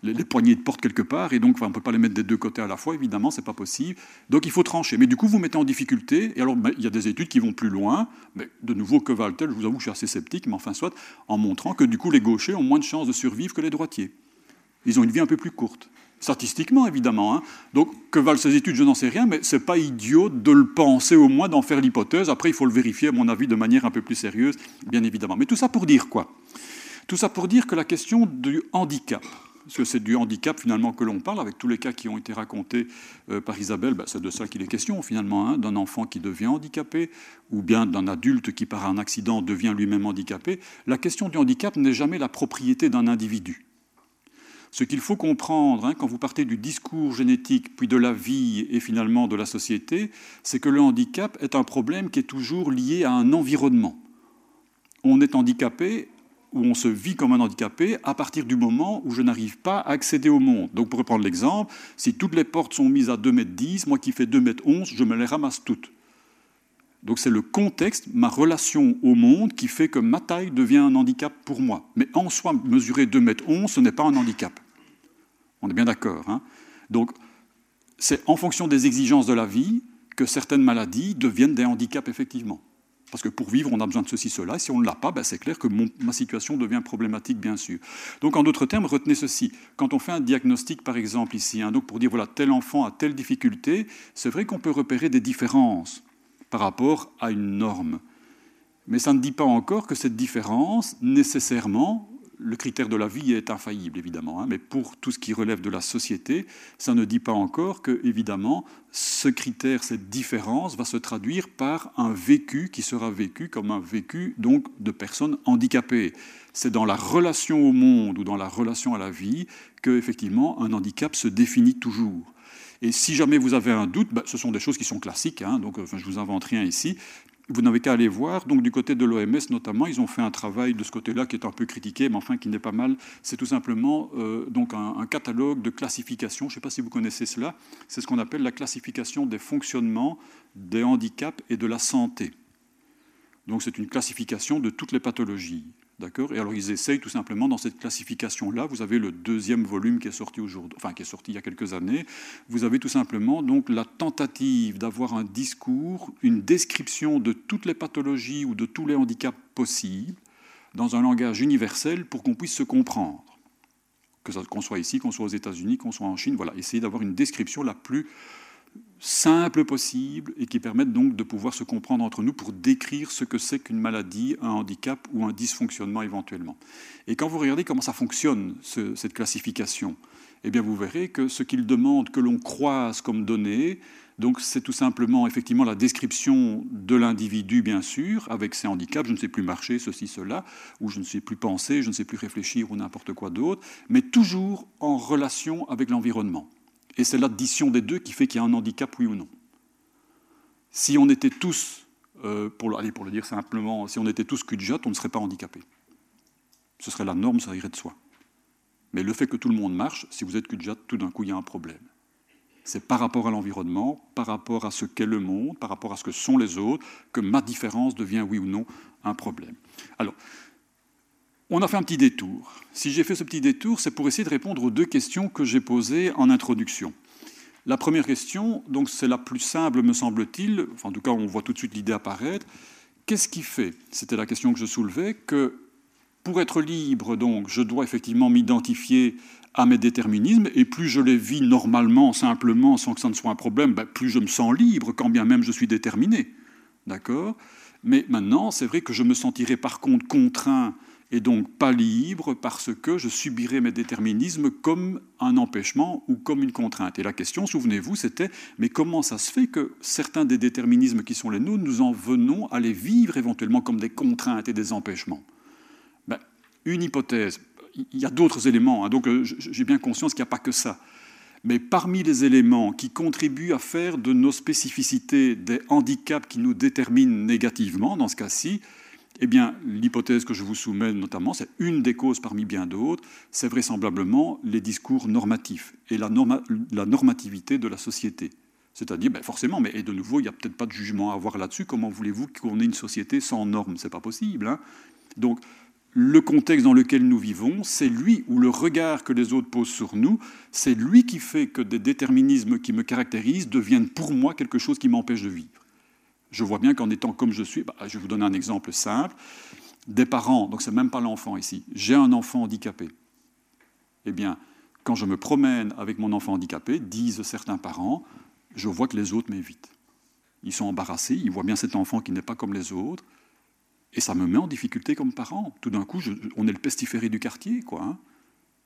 les, poignées de porte quelque part, et donc on ne peut pas les mettre des deux côtés à la fois, évidemment, c'est pas possible. Donc il faut trancher. Mais du coup, vous mettez en difficulté, et alors ben, il y a des études qui vont plus loin, mais de nouveau, que valent-elles? Je vous avoue je suis assez sceptique, mais enfin soit, en montrant que du coup, les gauchers ont moins de chances de survivre que les droitiers. Ils ont une vie un peu plus courte statistiquement évidemment. Hein. Donc, que valent ces études, je n'en sais rien, mais ce n'est pas idiot de le penser au moins, d'en faire l'hypothèse. Après, il faut le vérifier, à mon avis, de manière un peu plus sérieuse, bien évidemment. Mais tout ça pour dire quoi? Tout ça pour dire que la question du handicap, parce que c'est du handicap finalement que l'on parle, avec tous les cas qui ont été racontés euh, par Isabelle, ben, c'est de ça qu'il est question finalement, hein, d'un enfant qui devient handicapé, ou bien d'un adulte qui par un accident devient lui-même handicapé. La question du handicap n'est jamais la propriété d'un individu. Ce qu'il faut comprendre hein, quand vous partez du discours génétique, puis de la vie et finalement de la société, c'est que le handicap est un problème qui est toujours lié à un environnement. On est handicapé ou on se vit comme un handicapé à partir du moment où je n'arrive pas à accéder au monde. Donc pour reprendre l'exemple, si toutes les portes sont mises à 2 m 10, moi qui fais 2 m 11, je me les ramasse toutes. Donc c'est le contexte, ma relation au monde qui fait que ma taille devient un handicap pour moi. Mais en soi, mesurer 2 mètres 11, ce n'est pas un handicap. On est bien d'accord. Hein Donc c'est en fonction des exigences de la vie que certaines maladies deviennent des handicaps effectivement. Parce que pour vivre, on a besoin de ceci, cela. Et si on ne l'a pas, ben c'est clair que ma situation devient problématique, bien sûr. Donc, en d'autres termes, retenez ceci. Quand on fait un diagnostic, par exemple, ici, hein, donc pour dire, voilà, tel enfant a telle difficulté, c'est vrai qu'on peut repérer des différences par rapport à une norme. Mais ça ne dit pas encore que cette différence, nécessairement, le critère de la vie est infaillible, évidemment, hein, mais pour tout ce qui relève de la société, ça ne dit pas encore que, évidemment, ce critère, cette différence, va se traduire par un vécu qui sera vécu comme un vécu donc de personnes handicapées. C'est dans la relation au monde ou dans la relation à la vie que, effectivement, un handicap se définit toujours. Et si jamais vous avez un doute, ben, ce sont des choses qui sont classiques, hein, donc je vous invente rien ici, vous n'avez qu'à aller voir. Donc, du côté de l'OMS notamment, ils ont fait un travail de ce côté-là qui est un peu critiqué, mais enfin qui n'est pas mal. C'est tout simplement euh, donc un, catalogue de classification. Je ne sais pas si vous connaissez cela. C'est ce qu'on appelle la classification des fonctionnements, des handicaps et de la santé. Donc, c'est une classification de toutes les pathologies. D'accord Et alors ils essayent tout simplement dans cette classification-là. Vous avez le deuxième volume qui est sorti aujourd'hui, enfin qui est sorti il y a quelques années. Vous avez tout simplement donc la tentative d'avoir un discours, une description de toutes les pathologies ou de tous les handicaps possibles dans un langage universel pour qu'on puisse se comprendre. Que qu'on soit ici, qu'on soit aux États-Unis, qu'on soit en Chine, voilà, essayer d'avoir une description la plus simple possible et qui permettent donc de pouvoir se comprendre entre nous pour décrire ce que c'est qu'une maladie, un handicap ou un dysfonctionnement éventuellement. Et quand vous regardez comment ça fonctionne, cette classification, eh bien vous verrez que ce qu'il demande que l'on croise comme données, donc c'est tout simplement effectivement la description de l'individu, bien sûr, avec ses handicaps, je ne sais plus marcher, ceci, cela, ou je ne sais plus penser, je ne sais plus réfléchir ou n'importe quoi d'autre, mais toujours en relation avec l'environnement. Et c'est l'addition des deux qui fait qu'il y a un handicap, oui ou non. Si on était tous, euh, pour, allez, pour le dire simplement, si on était tous cul on ne serait pas handicapé. Ce serait la norme, ça irait de soi. Mais le fait que tout le monde marche, si vous êtes cul tout d'un coup, il y a un problème. C'est par rapport à l'environnement, par rapport à ce qu'est le monde, par rapport à ce que sont les autres, que ma différence devient, oui ou non, un problème. Alors, on a fait un petit détour. Si j'ai fait ce petit détour, c'est pour essayer de répondre aux deux questions que j'ai posées en introduction. La première question, donc c'est la plus simple, me semble-t-il, en tout cas on voit tout de suite l'idée apparaître. Qu'est-ce qui fait, c'était la question que je soulevais, que pour être libre, donc, je dois effectivement m'identifier à mes déterminismes, et plus je les vis normalement, simplement, sans que ça ne soit un problème, ben, plus je me sens libre, quand bien même je suis déterminé. D'accord? Mais maintenant, c'est vrai que je me sentirai par contre contraint et donc pas libre parce que je subirai mes déterminismes comme un empêchement ou comme une contrainte. Et la question, souvenez-vous, c'était mais comment ça se fait que certains des déterminismes qui sont les nôtres, nous en venons à les vivre éventuellement comme des contraintes et des empêchements? Ben, Une hypothèse, il y a d'autres éléments, hein, donc euh, j'ai bien conscience qu'il n'y a pas que ça. Mais parmi les éléments qui contribuent à faire de nos spécificités des handicaps qui nous déterminent négativement, dans ce cas-ci, eh bien, l'hypothèse que je vous soumets notamment, c'est une des causes parmi bien d'autres, c'est vraisemblablement les discours normatifs et la, normativité de la société. C'est-à-dire, ben forcément, mais de nouveau, il n'y a peut-être pas de jugement à avoir là-dessus. Comment voulez-vous qu'on ait une société sans normes? C'est pas possible. Hein Donc, le contexte dans lequel nous vivons, c'est lui, ou le regard que les autres posent sur nous, c'est lui qui fait que des déterminismes qui me caractérisent deviennent pour moi quelque chose qui m'empêche de vivre. Je vois bien qu'en étant comme je suis, bah, je vais vous donner un exemple simple. Des parents, donc c'est même pas l'enfant ici, j'ai un enfant handicapé. Eh bien, quand je me promène avec mon enfant handicapé, disent certains parents, je vois que les autres m'évitent. Ils sont embarrassés, ils voient bien cet enfant qui n'est pas comme les autres, et ça me met en difficulté comme parent. Tout d'un coup, on est le pestiféré du quartier, quoi. Hein.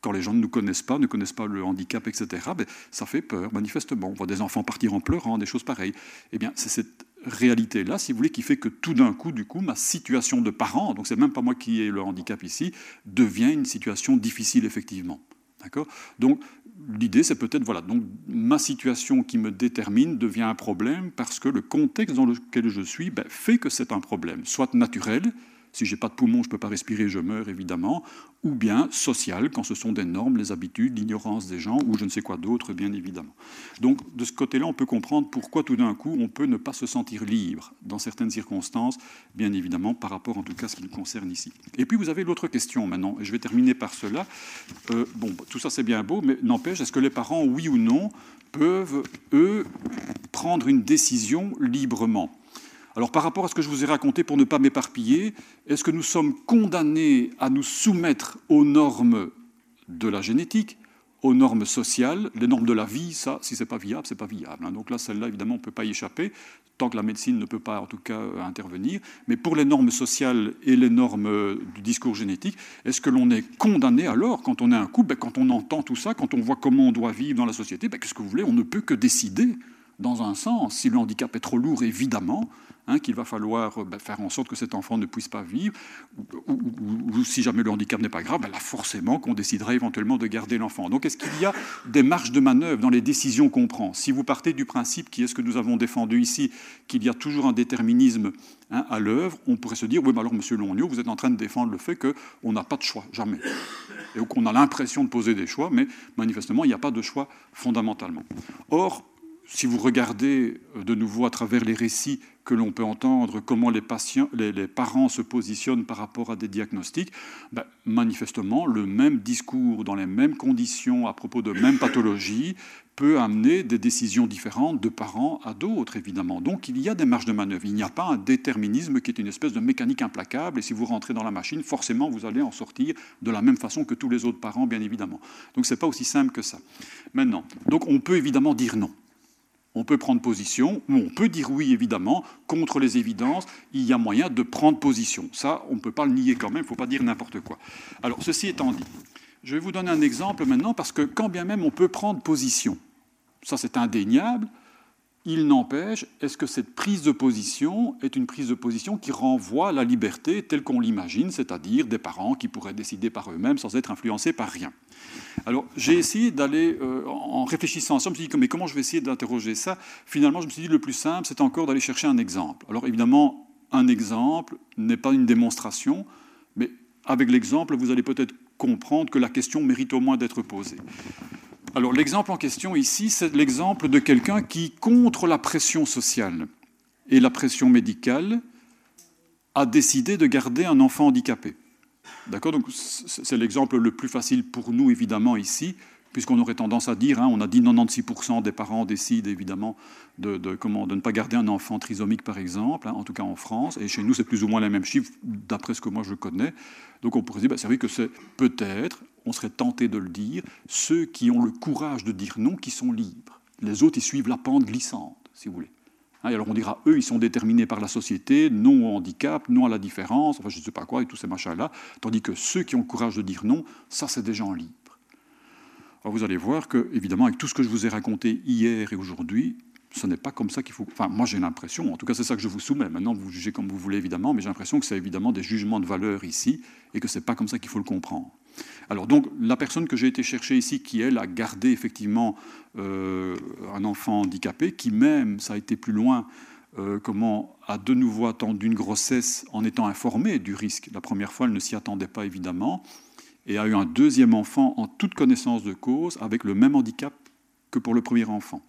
Quand les gens ne nous connaissent pas, ne connaissent pas le handicap, etc., ben, ça fait peur, manifestement. On voit des enfants partir en pleurant, des choses pareilles. Eh bien, c'est cette réalité-là, si vous voulez, qui fait que tout d'un coup, du coup, ma situation de parent, donc c'est même pas moi qui ai le handicap ici, devient une situation difficile, effectivement. D'accord? Donc, l'idée, c'est peut-être, voilà, donc ma situation qui me détermine devient un problème parce que le contexte dans lequel je suis ben, fait que c'est un problème, soit naturel, si je n'ai pas de poumon, je ne peux pas respirer, je meurs évidemment, ou bien social, quand ce sont des normes, les habitudes, l'ignorance des gens, ou je ne sais quoi d'autre, bien évidemment. Donc de ce côté-là, on peut comprendre pourquoi tout d'un coup, on peut ne pas se sentir libre dans certaines circonstances, bien évidemment, par rapport en tout cas à ce qui nous concerne ici. Et puis vous avez l'autre question maintenant, et je vais terminer par cela. Euh, bon, tout ça c'est bien beau, mais n'empêche, est-ce que les parents, oui ou non, peuvent, eux, prendre une décision librement? Alors par rapport à ce que je vous ai raconté, pour ne pas m'éparpiller, est-ce que nous sommes condamnés à nous soumettre aux normes de la génétique aux normes sociales, les normes de la vie, ça, si c'est pas viable, c'est pas viable. Hein. Donc là, celle-là, évidemment, on ne peut pas y échapper, tant que la médecine ne peut pas, en tout cas, euh, intervenir. Mais pour les normes sociales et les normes euh, du discours génétique, est-ce que l'on est condamné alors, quand on est un couple, ben, quand on entend tout ça, quand on voit comment on doit vivre dans la société, ben, qu'est-ce que vous voulez? On ne peut que décider dans un sens. Si le handicap est trop lourd, évidemment, Hein, qu'il va falloir ben, faire en sorte que cet enfant ne puisse pas vivre, ou, si jamais le handicap n'est pas grave, ben là forcément qu'on décidera éventuellement de garder l'enfant. Donc est-ce qu'il y a des marges de manœuvre dans les décisions qu'on prend? Si vous partez du principe, qui est ce que nous avons défendu ici, qu'il y a toujours un déterminisme hein, à l'œuvre, on pourrait se dire, oui, mais alors Monsieur Longnot, vous êtes en train de défendre le fait qu'on n'a pas de choix, jamais. Et qu'on a l'impression de poser des choix, mais manifestement, il n'y a pas de choix fondamentalement. Or, si vous regardez euh, de nouveau à travers les récits que l'on peut entendre, comment les, patients, les, parents se positionnent par rapport à des diagnostics, ben, manifestement, le même discours dans les mêmes conditions à propos de mêmes pathologies peut amener des décisions différentes de parents à d'autres, évidemment. Donc il y a des marges de manœuvre. Il n'y a pas un déterminisme qui est une espèce de mécanique implacable, et si vous rentrez dans la machine, forcément, vous allez en sortir de la même façon que tous les autres parents, bien évidemment. Donc ce n'est pas aussi simple que ça. Maintenant, donc on peut évidemment dire non. On peut prendre position, ou on peut dire oui, évidemment, contre les évidences, il y a moyen de prendre position. Ça, on ne peut pas le nier quand même, il ne faut pas dire n'importe quoi. Alors, ceci étant dit, je vais vous donner un exemple maintenant, parce que quand bien même on peut prendre position, ça c'est indéniable, il n'empêche, est-ce que cette prise de position est une prise de position qui renvoie à la liberté telle qu'on l'imagine, c'est-à-dire des parents qui pourraient décider par eux-mêmes sans être influencés par rien? Alors j'ai essayé d'aller, euh, en réfléchissant ensemble, je me suis dit, mais comment je vais essayer d'interroger ça? Finalement, je me suis dit, le plus simple, c'est encore d'aller chercher un exemple. Alors évidemment, un exemple n'est pas une démonstration, mais avec l'exemple, vous allez peut-être comprendre que la question mérite au moins d'être posée. Alors l'exemple en question ici, c'est l'exemple de quelqu'un qui, contre la pression sociale et la pression médicale, a décidé de garder un enfant handicapé. D'accord? Donc c'est l'exemple le plus facile pour nous, évidemment, ici, puisqu'on aurait tendance à dire, hein, on a dit 96% des parents décident évidemment de, comment, de, ne pas garder un enfant trisomique, par exemple, hein, en tout cas en France, et chez nous c'est plus ou moins les mêmes chiffres, d'après ce que moi je connais. Donc on pourrait dire, bah, c'est vrai que c'est peut-être, on serait tenté de le dire, ceux qui ont le courage de dire non qui sont libres. Les autres, ils suivent la pente glissante, si vous voulez. Hein, et alors on dira, eux, ils sont déterminés par la société, non au handicap, non à la différence, enfin je ne sais pas quoi, et tous ces machins-là, tandis que ceux qui ont le courage de dire non, ça c'est des gens libres. Alors vous allez voir que, évidemment, avec tout ce que je vous ai raconté hier et aujourd'hui, ce n'est pas comme ça qu'il faut. Enfin, moi j'ai l'impression, en tout cas c'est ça que je vous soumets. Maintenant vous jugez comme vous voulez évidemment, mais j'ai l'impression que c'est évidemment des jugements de valeur ici et que ce n'est pas comme ça qu'il faut le comprendre. Alors donc la personne que j'ai été chercher ici, qui elle a gardé effectivement euh, un enfant handicapé, qui même, ça a été plus loin, euh, comment a de nouveau attendu une grossesse en étant informée du risque. La première fois, elle ne s'y attendait pas évidemment et a eu un deuxième enfant en toute connaissance de cause avec le même handicap que pour le premier enfant.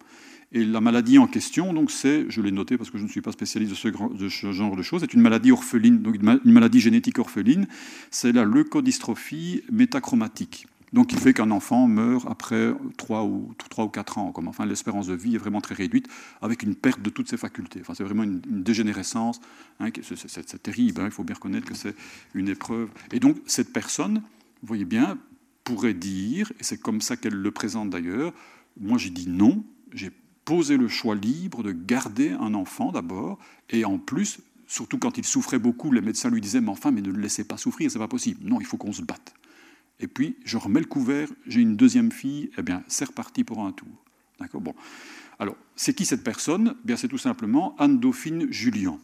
Et la maladie en question, donc c'est, je l'ai noté parce que je ne suis pas spécialiste de ce, genre de choses, c'est une maladie orpheline, donc une maladie génétique orpheline, c'est la leucodystrophie métachromatique. Donc, il fait qu'un enfant meurt après 3 ou, 3 ou 4 ans. Comme, enfin, l'espérance de vie est vraiment très réduite, avec une perte de toutes ses facultés. Enfin, c'est vraiment une, dégénérescence. Hein, c'est, terrible, hein, il faut bien reconnaître que c'est une épreuve. Et donc, cette personne vous voyez bien, pourrait dire, et c'est comme ça qu'elle le présente d'ailleurs, moi j'ai dit non, j'ai posé le choix libre de garder un enfant d'abord, et en plus, surtout quand il souffrait beaucoup, les médecins lui disaient, mais enfin, mais ne le laissez pas souffrir, c'est pas possible. Non, il faut qu'on se batte. Et puis, je remets le couvert, j'ai une deuxième fille, eh bien, c'est reparti pour un tour. Bon. Alors, c'est qui cette personne? Eh Bien, c'est tout simplement Anne-Dauphine Julien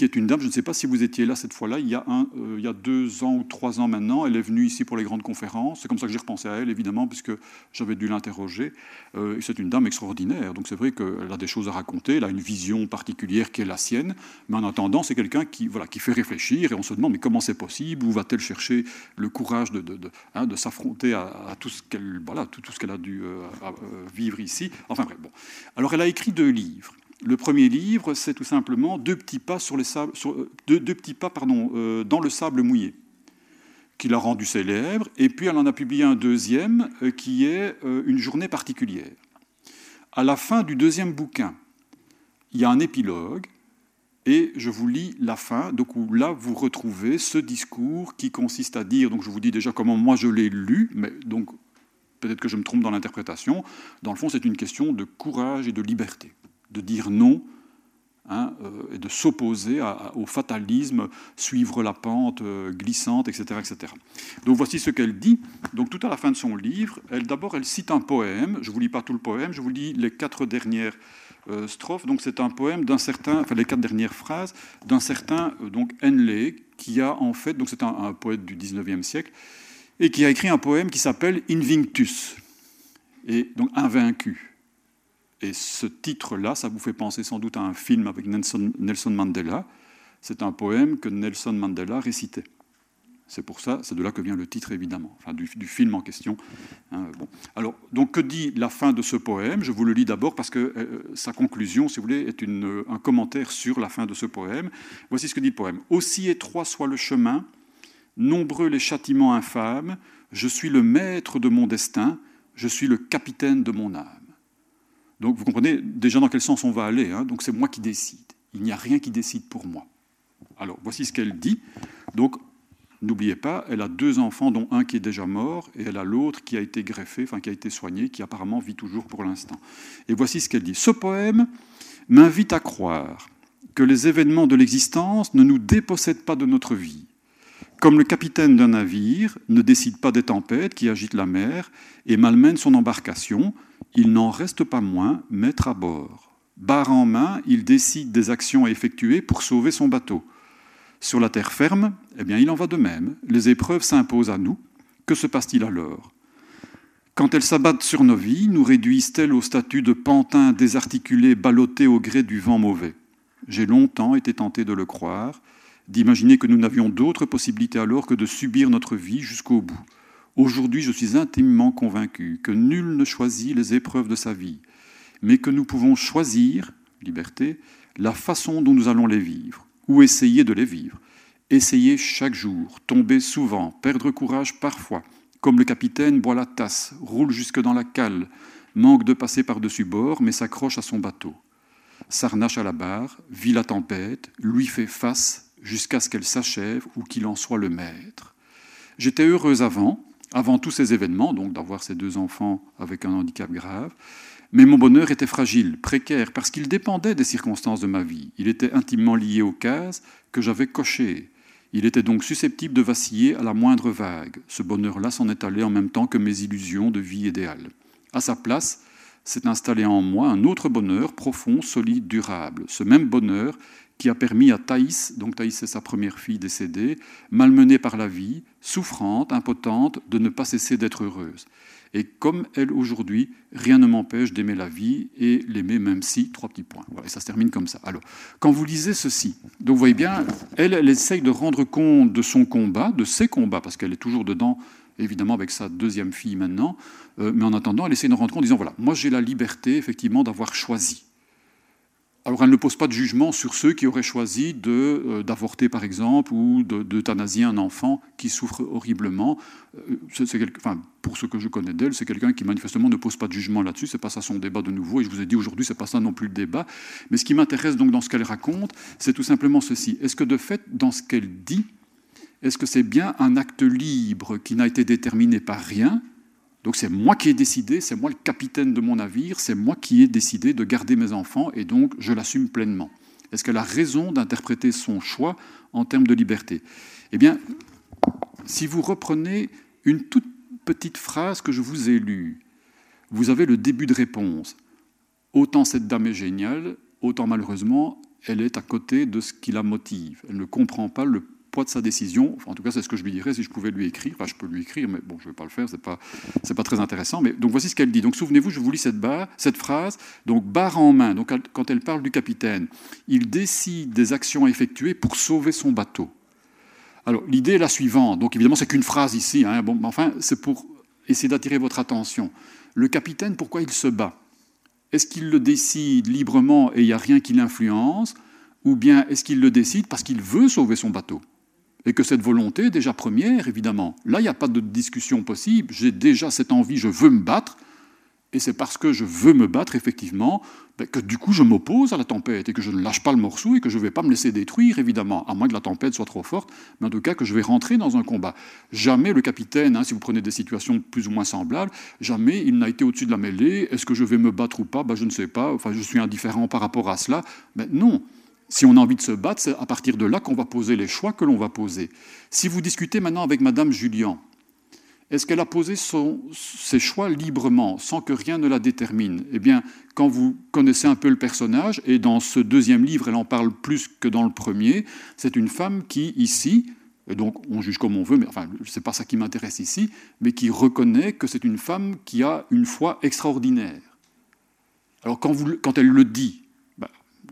qui est une dame, je ne sais pas si vous étiez là cette fois-là, il, y a euh, il y a deux ans ou trois ans maintenant, elle est venue ici pour les grandes conférences, c'est comme ça que j'ai repensé à elle, évidemment, puisque j'avais dû l'interroger, euh, c'est une dame extraordinaire, donc c'est vrai qu'elle a des choses à raconter, elle a une vision particulière qui est la sienne, mais en attendant, c'est quelqu'un qui, voilà, qui fait réfléchir, et on se demande, mais comment c'est possible, où va-t-elle chercher le courage de, de, de, hein, s'affronter à, tout ce qu'elle voilà, tout, tout ce a dû euh, vivre ici, enfin bref, bon. Alors elle a écrit deux livres, le premier livre, c'est tout simplement deux petits pas, euh, euh, dans le sable mouillé, qui l'a rendu célèbre. Et puis elle en a publié un deuxième, euh, qui est Une journée particulière. À la fin du deuxième bouquin, il y a un épilogue, et je vous lis la fin, donc où là vous retrouvez ce discours qui consiste à dire, donc je vous dis déjà comment moi je l'ai lu, mais donc peut-être que je me trompe dans l'interprétation. Dans le fond, c'est une question de courage et de liberté, de dire non Hein, euh, et de s'opposer au fatalisme, suivre la pente euh, glissante, etc., etc. Donc voici ce qu'elle dit. Donc tout à la fin de son livre, elle d'abord elle cite un poème. Je vous lis pas tout le poème, je vous lis les quatre dernières euh, strophes. Donc c'est un poème d'un certain, enfin les quatre dernières phrases d'un certain donc Henley qui a en fait donc c'est un, poète du 19e siècle et qui a écrit un poème qui s'appelle Invictus et donc invaincu. Et ce titre-là, ça vous fait penser sans doute à un film avec Nelson, Mandela. C'est un poème que Nelson Mandela récitait. C'est pour ça, c'est de là que vient le titre évidemment, du, film en question. Hein, bon. Alors, donc que dit la fin de ce poème? Je vous le lis d'abord parce que euh, sa conclusion, si vous voulez, est une, un commentaire sur la fin de ce poème. Voici ce que dit le poème Aussi étroit soit le chemin, nombreux les châtiments infâmes, je suis le maître de mon destin, je suis le capitaine de mon âme. Donc vous comprenez déjà dans quel sens on va aller. Hein. donc c'est moi qui décide. Il n'y a rien qui décide pour moi. Alors voici ce qu'elle dit. Donc n'oubliez pas, elle a deux enfants, dont un qui est déjà mort, et elle a l'autre qui a été greffé, enfin qui a été soigné, qui apparemment vit toujours pour l'instant. Et voici ce qu'elle dit. Ce poème m'invite à croire que les événements de l'existence ne nous dépossèdent pas de notre vie. Comme le capitaine d'un navire ne décide pas des tempêtes qui agitent la mer et malmènent son embarcation, il n'en reste pas moins maître à bord. Barre en main, il décide des actions à effectuer pour sauver son bateau. Sur la terre ferme, eh bien, il en va de même. Les épreuves s'imposent à nous. Que se passe-t-il alors? Quand elles s'abattent sur nos vies, nous réduisent-elles au statut de pantins désarticulés ballottés au gré du vent mauvais? J'ai longtemps été tenté de le croire, d'imaginer que nous n'avions d'autre possibilité alors que de subir notre vie jusqu'au bout. Aujourd'hui, je suis intimement convaincu que nul ne choisit les épreuves de sa vie, mais que nous pouvons choisir, liberté, la façon dont nous allons les vivre, ou essayer de les vivre. Essayer chaque jour, tomber souvent, perdre courage parfois, comme le capitaine boit la tasse, roule jusque dans la cale, manque de passer par-dessus bord, mais s'accroche à son bateau. S'arnache à la barre, vit la tempête, lui fait face jusqu'à ce qu'elle s'achève ou qu'il en soit le maître. J'étais heureuse avant, avant tous ces événements, donc d'avoir ces deux enfants avec un handicap grave. Mais mon bonheur était fragile, précaire, parce qu'il dépendait des circonstances de ma vie. Il était intimement lié aux cases que j'avais cochées. Il était donc susceptible de vaciller à la moindre vague. Ce bonheur-là s'en est allé en même temps que mes illusions de vie idéale. À sa place, s'est installé en moi un autre bonheur profond, solide, durable. Ce même bonheur qui a permis à Thaïs, donc Thaïs c'est sa première fille décédée, malmenée par la vie, souffrante, impotente, de ne pas cesser d'être heureuse. Et comme elle aujourd'hui, rien ne m'empêche d'aimer la vie et l'aimer même si, trois petits points. Voilà, et ça se termine comme ça. Alors, quand vous lisez ceci, donc vous voyez bien, elle, elle essaye de rendre compte de son combat, de ses combats, parce qu'elle est toujours dedans, évidemment avec sa deuxième fille maintenant, euh, mais en attendant, elle essaie de rendre compte en disant, voilà, moi j'ai la liberté effectivement d'avoir choisi. Alors elle ne pose pas de jugement sur ceux qui auraient choisi euh, d'avorter, par exemple, ou d'euthanasier un enfant qui souffre horriblement. Euh, enfin, pour ce que je connais d'elle, c'est quelqu'un qui manifestement ne pose pas de jugement là-dessus. C'est pas ça son débat de nouveau. Et je vous ai dit aujourd'hui, c'est pas ça non plus le débat. Mais ce qui m'intéresse donc dans ce qu'elle raconte, c'est tout simplement ceci. Est-ce que de fait, dans ce qu'elle dit, est-ce que c'est bien un acte libre qui n'a été déterminé par rien donc c'est moi qui ai décidé, c'est moi le capitaine de mon navire, c'est moi qui ai décidé de garder mes enfants et donc je l'assume pleinement. Est-ce qu'elle a raison d'interpréter son choix en termes de liberté? Eh bien, si vous reprenez une toute petite phrase que je vous ai lue, vous avez le début de réponse. Autant cette dame est géniale, autant malheureusement, elle est à côté de ce qui la motive. Elle ne comprend pas le poids de sa décision. en tout cas, c'est ce que je lui dirais si je pouvais lui écrire. Je peux lui écrire, mais bon, je ne vais pas le faire, ce n'est pas, très intéressant. Mais donc voici ce qu'elle dit. Donc souvenez-vous, je vous lis cette, phrase. Donc barre en main, donc, quand elle parle du capitaine, il décide des actions à effectuer pour sauver son bateau. Alors l'idée est la suivante. Donc évidemment, c'est qu'une phrase ici. Hein, enfin, c'est pour essayer d'attirer votre attention. Le capitaine, pourquoi il se bat? Est-ce qu'il le décide librement et il n'y a rien qui l'influence? Ou bien est-ce qu'il le décide parce qu'il veut sauver son bateau? Et que cette volonté, déjà première, évidemment, là, il n'y a pas de discussion possible, j'ai déjà cette envie, je veux me battre, Et c'est parce que je veux me battre, effectivement, ben, que du coup je m'oppose à la tempête et que je ne lâche pas le morceau et que je ne vais pas me laisser détruire, évidemment, à moins que la tempête soit trop forte, mais en tout cas que je vais rentrer dans un combat. Jamais le capitaine, hein, si vous prenez des situations plus ou moins semblables, jamais il n'a été au-dessus de la mêlée. Est-ce que je vais me battre ou pas? Ben, Je ne sais pas. Enfin, je suis indifférent par rapport à cela. Mais non. Si on a envie de se battre, c'est à partir de là qu'on va poser les choix que l'on va poser. Si vous discutez maintenant avec Madame Julien, est-ce qu'elle a posé ses choix librement, sans que rien ne la détermine? Eh bien, quand vous connaissez un peu le personnage, et dans ce deuxième livre, elle en parle plus que dans le premier, c'est une femme qui, ici, et donc on juge comme on veut, mais enfin, n'est pas ça qui m'intéresse ici, mais qui reconnaît que c'est une femme qui a une foi extraordinaire. Alors quand, elle le dit,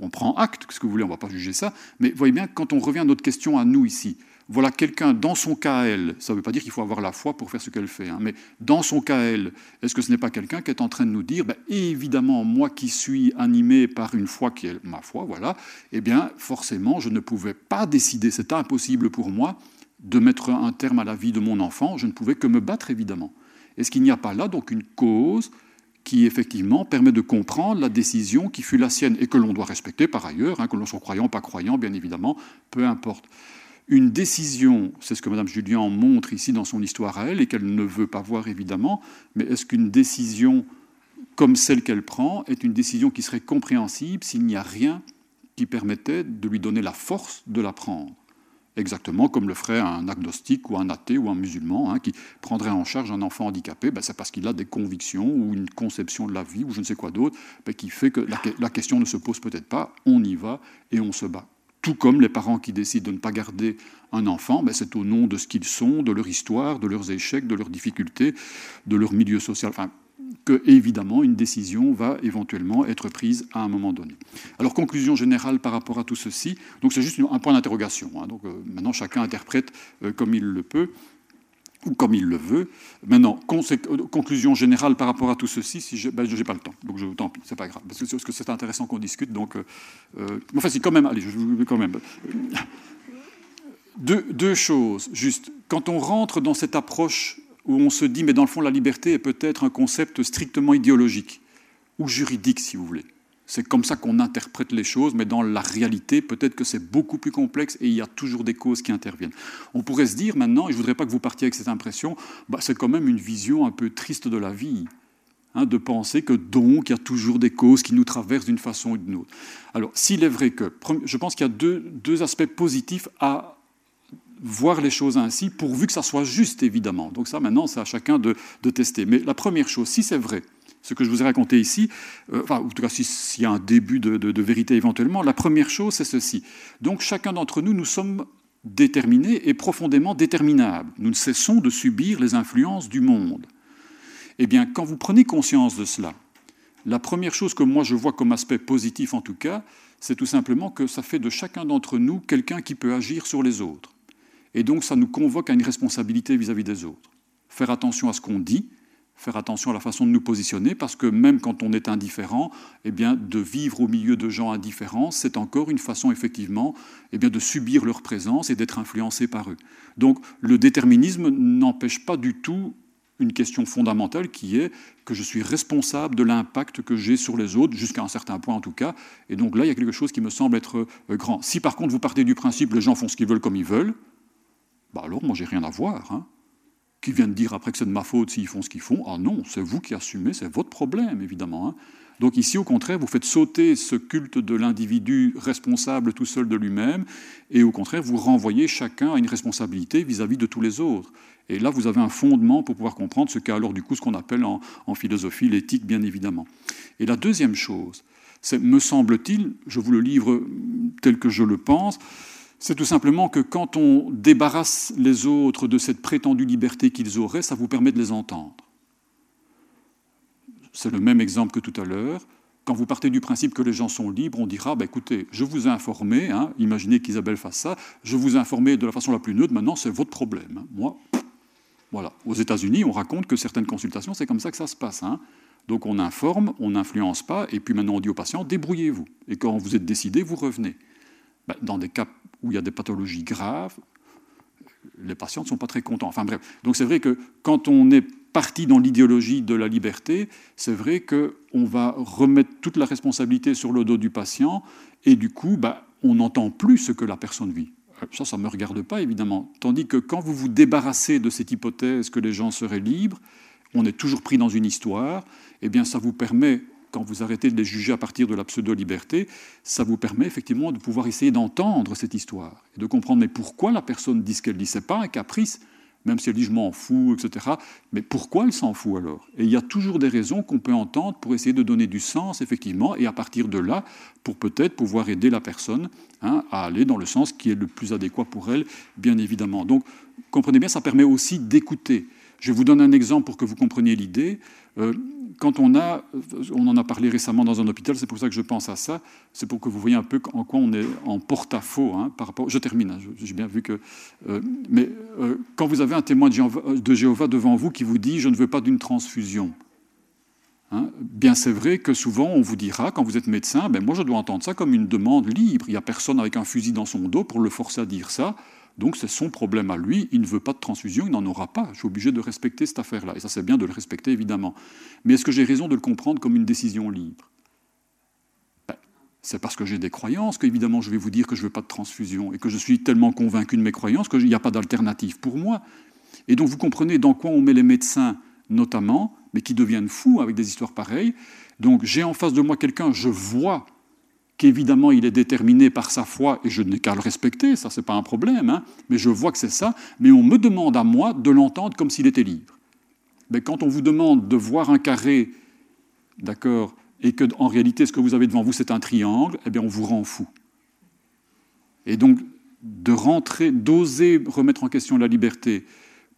on prend acte, ce que vous voulez, on ne va pas juger ça, mais voyez bien, quand on revient à notre question à nous ici, voilà quelqu'un dans son cas elle, ça ne veut pas dire qu'il faut avoir la foi pour faire ce qu'elle fait, hein, mais dans son cas elle, est-ce que ce n'est pas quelqu'un qui est en train de nous dire, ben, évidemment, moi qui suis animé par une foi qui est ma foi, voilà, eh bien, forcément, je ne pouvais pas décider, c'est impossible pour moi de mettre un terme à la vie de mon enfant, je ne pouvais que me battre, évidemment. Est-ce qu'il n'y a pas là donc une cause qui effectivement permet de comprendre la décision qui fut la sienne et que l'on doit respecter par ailleurs, hein, que l'on soit croyant ou pas croyant, bien évidemment, peu importe. Une décision, c'est ce que Mme Julien montre ici dans son histoire à elle, et qu'elle ne veut pas voir évidemment, mais est-ce qu'une décision comme celle qu'elle prend est une décision qui serait compréhensible s'il n'y a rien qui permettait de lui donner la force de la prendre? Exactement comme le ferait un agnostique ou un athée ou un musulman hein, qui prendrait en charge un enfant handicapé, ben c'est parce qu'il a des convictions ou une conception de la vie ou je ne sais quoi d'autre ben qui fait que la, question ne se pose peut-être pas, on y va et on se bat. Tout comme les parents qui décident de ne pas garder un enfant, ben c'est au nom de ce qu'ils sont, de leur histoire, de leurs échecs, de leurs difficultés, de leur milieu social. Que, évidemment, une décision va éventuellement être prise à un moment donné. Alors, conclusion générale par rapport à tout ceci. Donc, c'est juste un point d'interrogation. Hein. donc, euh, maintenant, chacun interprète euh, comme il le peut ou comme il le veut. Maintenant, conclusion générale par rapport à tout ceci, si je n'ai ben, pas le temps, donc je, tant pis, c'est pas grave, parce que c'est intéressant qu'on discute, donc... Euh, euh, enfin, c'est quand même... Allez, je veux quand même... Deux, choses, juste. Quand on rentre dans cette approche où on se dit, mais dans le fond, la liberté est peut-être un concept strictement idéologique, ou juridique, si vous voulez. C'est comme ça qu'on interprète les choses, mais dans la réalité, peut-être que c'est beaucoup plus complexe et il y a toujours des causes qui interviennent. On pourrait se dire maintenant, et je ne voudrais pas que vous partiez avec cette impression, bah, c'est quand même une vision un peu triste de la vie, hein, de penser que donc il y a toujours des causes qui nous traversent d'une façon ou d'une autre. Alors, s'il est vrai que, je pense qu'il y a deux, deux aspects positifs à voir les choses ainsi, pourvu que ça soit juste, évidemment. Donc ça, maintenant, c'est à chacun de, de tester. Mais la première chose, si c'est vrai, ce que je vous ai raconté ici, euh, enfin, en tout cas, s'il y a un début de, vérité éventuellement, la première chose, c'est ceci. Donc, chacun d'entre nous, nous sommes déterminés et profondément déterminables. Nous ne cessons de subir les influences du monde. Eh bien, quand vous prenez conscience de cela, la première chose que moi je vois comme aspect positif en tout cas, c'est tout simplement que ça fait de chacun d'entre nous quelqu'un qui peut agir sur les autres. Et donc ça nous convoque à une responsabilité vis à -vis des autres. Faire attention à ce qu'on dit, faire attention à la façon de nous positionner, parce que même quand on est indifférent, eh bien, de vivre au milieu de gens indifférents, c'est encore une façon, effectivement, eh bien, de subir leur présence et d'être influencé par eux. Donc, le déterminisme n'empêche pas du tout une question fondamentale qui est que je suis responsable de l'impact que j'ai sur les autres, jusqu'à un certain point en tout cas. Et donc là, il y a quelque chose qui me semble être euh, grand. Si par contre vous partez du principe que les gens font ce qu'ils veulent comme ils veulent, bah alors moi j'ai rien à voir. Hein qui viennent dire après que c'est de ma faute s'ils font ce qu'ils font? Ah non, c'est vous qui assumez, c'est votre problème, évidemment. Hein. Donc ici, au contraire, vous faites sauter ce culte de l'individu responsable tout seul de lui-même, et au contraire, vous renvoyez chacun à une responsabilité vis-à-vis de tous les autres. Et là, vous avez un fondement pour pouvoir comprendre ce qu'est alors du coup ce qu'on appelle en, en philosophie l'éthique, bien évidemment. Et la deuxième chose, c'est, me semble-t-il, je vous le livre tel que je le pense, c'est tout simplement que quand on débarrasse les autres de cette prétendue liberté qu'ils auraient, ça vous permet de les entendre. C'est le même exemple que tout à l'heure. Quand vous partez du principe que les gens sont libres, on dira bah, écoutez, je vous ai informé, hein, imaginez qu'Isabelle fasse ça, je vous ai informé de la façon la plus neutre, maintenant c'est votre problème. Moi, voilà. Aux États-Unis, on raconte que certaines consultations, c'est comme ça que ça se passe. Hein. Donc on informe, on n'influence pas, et puis maintenant on dit aux patients débrouillez-vous. Et quand vous êtes décidé, vous revenez. Ben, dans des cas où il y a des pathologies graves, les patients ne sont pas très contents. Enfin bref, donc c'est vrai que quand on est parti dans l'idéologie de la liberté, c'est vrai qu'on va remettre toute la responsabilité sur le dos du patient et du coup, bah, on n'entend plus ce que la personne vit. Euh, ça, ça ne me regarde pas, évidemment. Tandis que quand vous vous débarrassez de cette hypothèse que les gens seraient libres, on est toujours pris dans une histoire, eh bien, ça vous permet, quand vous arrêtez de les juger à partir de la pseudo-liberté, ça vous permet effectivement de pouvoir essayer d'entendre cette histoire et de comprendre mais pourquoi la personne dit ce qu'elle dit? Ce n'est pas un caprice, même si elle dit je m'en fous, etc. Mais pourquoi elle s'en fout alors? Et il y a toujours des raisons qu'on peut entendre pour essayer de donner du sens, effectivement, et à partir de là, pour peut-être pouvoir aider la personne hein, à aller dans le sens qui est le plus adéquat pour elle, bien évidemment. Donc, comprenez bien, ça permet aussi d'écouter. Je vous donne un exemple pour que vous compreniez l'idée. Euh, quand on a, on en a parlé récemment dans un hôpital, c'est pour ça que je pense à ça, c'est pour que vous voyez un peu en quoi on est en porte-à-faux hein. Je termine, hein, j'ai bien vu que. Euh, mais euh, quand vous avez un témoin de Jéhovah, devant vous qui vous dit Je ne veux pas d'une transfusion, hein, bien c'est vrai que souvent on vous dira, quand vous êtes médecin, ben moi je dois entendre ça comme une demande libre. Il n'y a personne avec un fusil dans son dos pour le forcer à dire ça. Donc c'est son problème à lui, il ne veut pas de transfusion, il n'en aura pas. Je suis obligé de respecter cette affaire-là. Et ça c'est bien de le respecter évidemment. Mais est-ce que j'ai raison de le comprendre comme une décision libre? Ben, C'est parce que j'ai des croyances qu'évidemment je vais vous dire que je ne veux pas de transfusion et que je suis tellement convaincu de mes croyances qu'il n'y a pas d'alternative pour moi. Et donc vous comprenez dans quoi on met les médecins notamment, mais qui deviennent fous avec des histoires pareilles. Donc j'ai en face de moi quelqu'un, je vois qu'évidemment il est déterminé par sa foi, et je n'ai qu'à le respecter, ça c'est pas un problème, hein, mais je vois que c'est ça, mais on me demande à moi de l'entendre comme s'il était libre. Mais quand on vous demande de voir un carré, d'accord, et que en réalité ce que vous avez devant vous c'est un triangle, eh bien on vous rend fou. Et donc de rentrer, d'oser remettre en question la liberté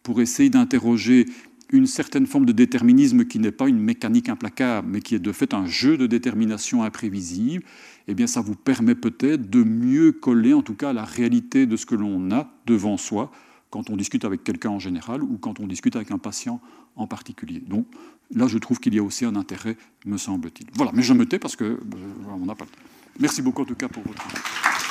pour essayer d'interroger une certaine forme de déterminisme qui n'est pas une mécanique implacable, mais qui est de fait un jeu de détermination imprévisible, eh bien ça vous permet peut-être de mieux coller en tout cas à la réalité de ce que l'on a devant soi quand on discute avec quelqu'un en général ou quand on discute avec un patient en particulier. Donc là, je trouve qu'il y a aussi un intérêt, me semble-t-il. Voilà, mais je me tais parce que euh, on n'a pas le temps. Merci beaucoup en tout cas pour votre